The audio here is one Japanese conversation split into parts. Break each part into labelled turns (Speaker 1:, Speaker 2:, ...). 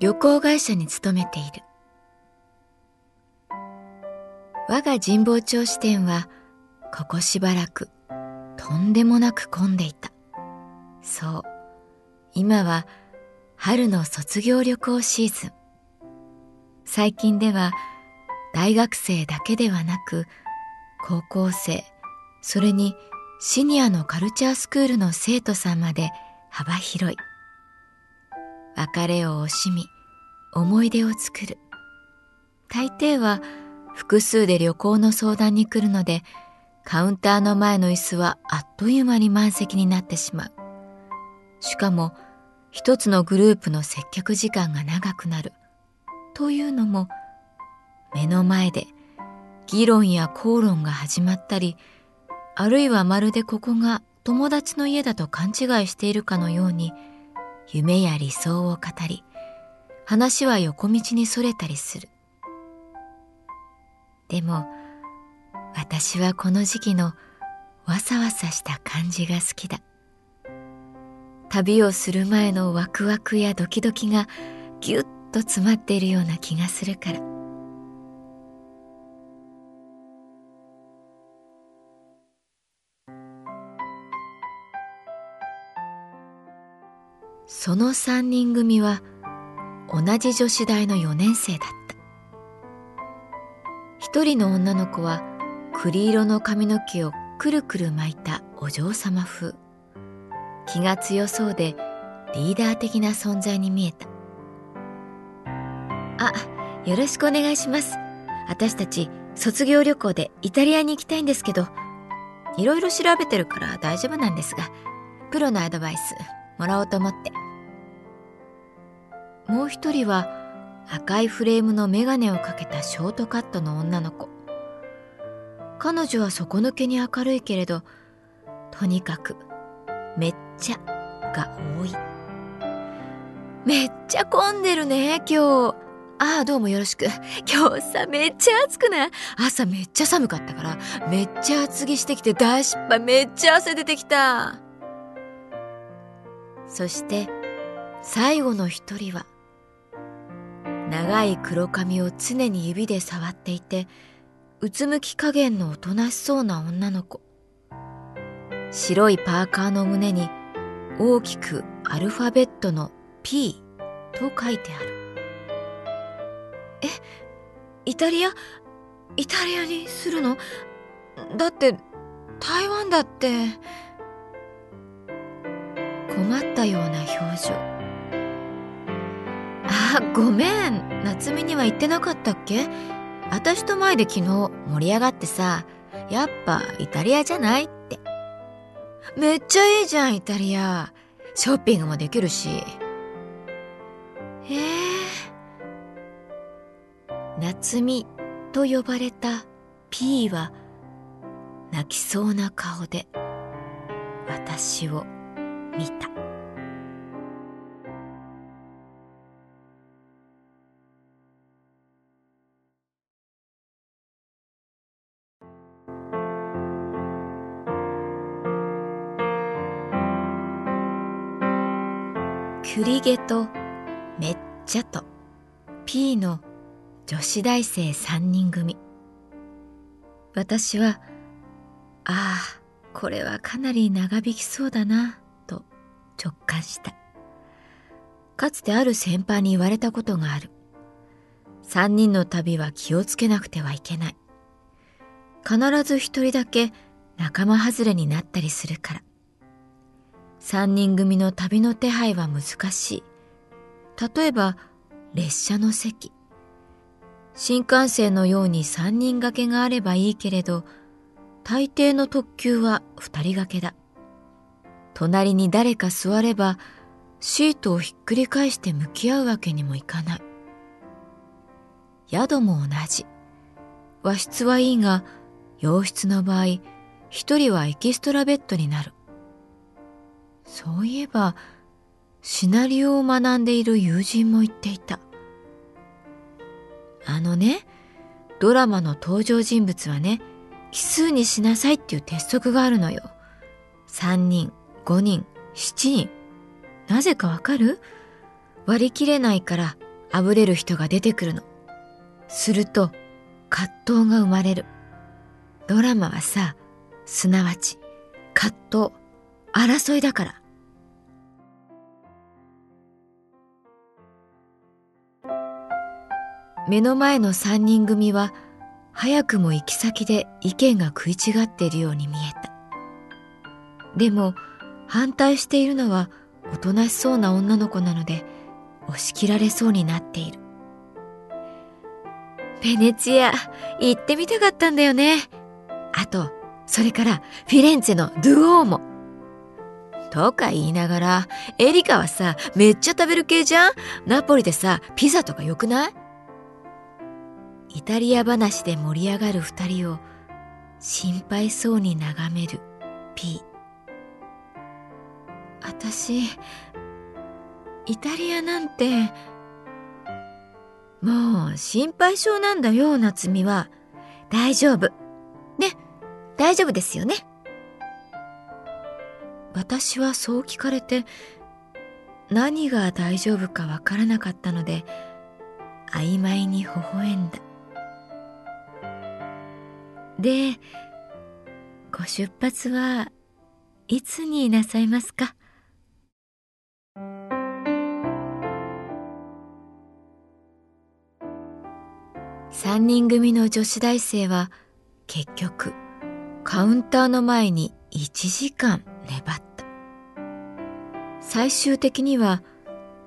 Speaker 1: 旅行会社に勤めている。我が神保町支店はここしばらくとんでもなく混んでいた。そう。今は春の卒業旅行シーズン。最近では大学生だけではなく高校生それにシニアのカルチャースクールの生徒さんまで幅広い。別れを惜しみ思い出を作る。大抵は複数で旅行の相談に来るのでカウンターの前の椅子はあっという間に満席になってしまう。しかも一つのグループの接客時間が長くなる。というのも目の前で議論や口論が始まったりあるいはまるでここが友達の家だと勘違いしているかのように夢や理想を語り話は横道にそれたりする。でも私はこの時期のわさわさした感じが好きだ。旅をする前のワクワクやドキドキがぎゅっと詰まっているような気がするから。その3人組は同じ女子大の4年生だった。一人の女の子は栗色の髪の毛をくるくる巻いたお嬢様風。気が強そうでリーダー的な存在に見えた。あよろしくお願いします。私たち卒業旅行でイタリアに行きたいんですけどいろいろ調べてるから大丈夫なんですがプロのアドバイスもらおうと思って。もう一人は赤いフレームのメガネをかけたショートカットの女の子。彼女は底抜けに明るいけれどとにかくめっちゃが多い。めっちゃ混んでるね今日。ああどうもよろしく。今日さめっちゃ暑くない？朝めっちゃ寒かったからめっちゃ厚着してきて大失敗。めっちゃ汗出てきた。そして最後の一人は長い黒髪を常に指で触っていてうつむき加減のおとなしそうな女の子。白いパーカーの胸に大きくアルファベットの P と書いてある。えイタリアイタリアにするの？だって台湾だって。困ったような表情。あごめん。夏美には言ってなかったっけ？私と前で昨日盛り上がってさやっぱイタリアじゃないって。めっちゃいいじゃんイタリア。ショッピングもできるし。ええ夏美と呼ばれた P は泣きそうな顔で私を見た。リゲとめっちゃと P の女子大生3人組。私はああこれはかなり長引きそうだなと直感した。かつてある先輩に言われたことがある。3人の旅は気をつけなくてはいけない。必ず一人だけ仲間外れになったりするから。三人組の旅の手配は難しい。例えば列車の席。新幹線のように三人掛けがあればいいけれど大抵の特急は二人掛けだ。隣に誰か座ればシートをひっくり返して向き合うわけにもいかない。宿も同じ。和室はいいが洋室の場合一人はエキストラベッドになる。そういえば、シナリオを学んでいる友人も言っていた。あのね、ドラマの登場人物はね、奇数にしなさいっていう鉄則があるのよ。3人、5人、7人。なぜかわかる？割り切れないからあぶれる人が出てくるの。すると葛藤が生まれる。ドラマはさ、すなわち葛藤争いだから目の前の三人組は早くも行き先で意見が食い違っているように見えた。でも反対しているのはおとなしそうな女の子なので押し切られそうになっている。ベネチア行ってみたかったんだよね。あとそれからフィレンツェのドゥオーモ。とか言いながら、エリカはさ、めっちゃ食べる系じゃん？ナポリでさ、ピザとか良くない？イタリア話で盛り上がる二人を心配そうに眺める P。私、イタリアなんて、もう心配性なんだよ、夏美は。大丈夫。ね。大丈夫ですよね私はそう聞かれて何が大丈夫かわからなかったので曖昧に微笑んだでご出発はいつになさいますか？三人組の女子大生は結局カウンターの前に1時間粘った。最終的には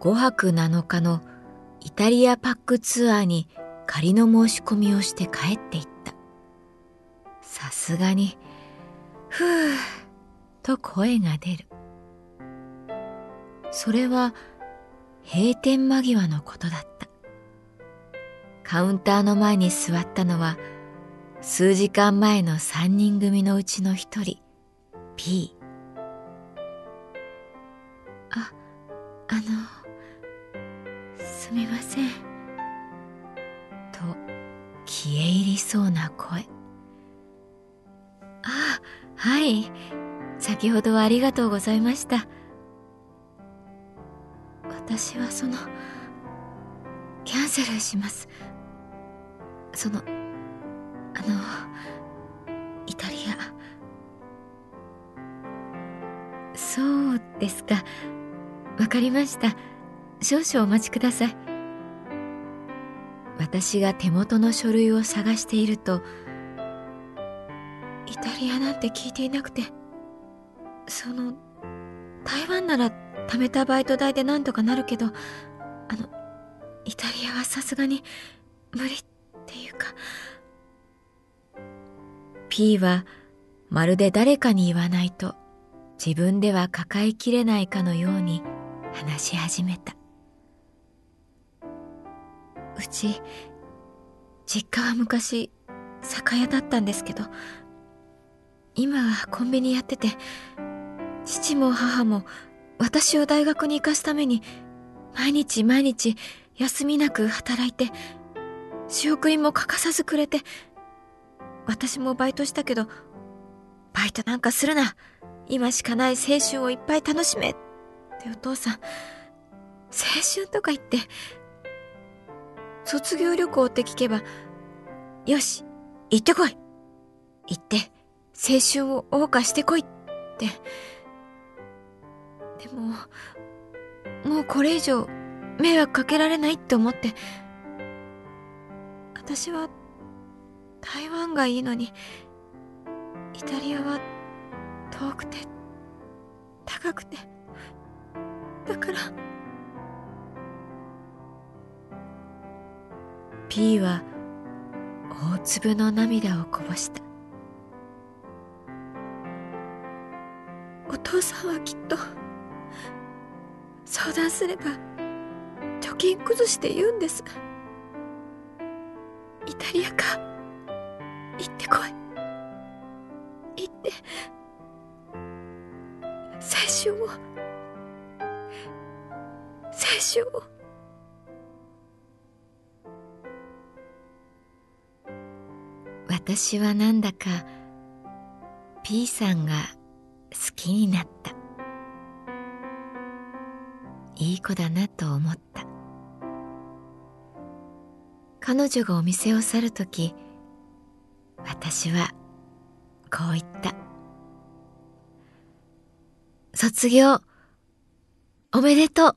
Speaker 1: 5泊7日のイタリアパックツアーに仮の申し込みをして帰っていった。さすがに、ふぅ、と声が出る。それは閉店間際のことだった。カウンターの前に座ったのは数時間前の三人組のうちの一人 P ああのすみませんと消え入りそうな声はい。先ほどはありがとうございました。私はそのキャンセルします。そのあのイタリア。そうですか。わかりました。少々お待ちください。私が手元の書類を探しているとタリアなんて聞いていなくてその台湾なら貯めたバイト代で何とかなるけどあのイタリアはさすがに無理っていうか P はまるで誰かに言わないと自分では抱えきれないかのように話し始めた。うち、実家は昔酒屋だったんですけど、今はコンビニやってて、父も母も私を大学に行かすために毎日毎日休みなく働いて、仕送りも欠かさずくれて、私もバイトしたけど、バイトなんかするな。今しかない青春をいっぱい楽しめ。ってお父さん青、春とか言って、卒業旅行って聞けば、よし、行ってこい行って、青春を謳歌してこいって。でも、もうこれ以上迷惑かけられないって思って、私は台湾がいいのに、イタリアは遠くて、高くて、だから、P は大粒の涙をこぼした。お父さんはきっと、相談すれば、貯金崩して言うんです。イタリアか、行ってこい。行って、青春を、青春を。私はなんだか P さんが好きになった。いい子だなと思った。彼女がお店を去る時私はこう言った。卒業おめでとう。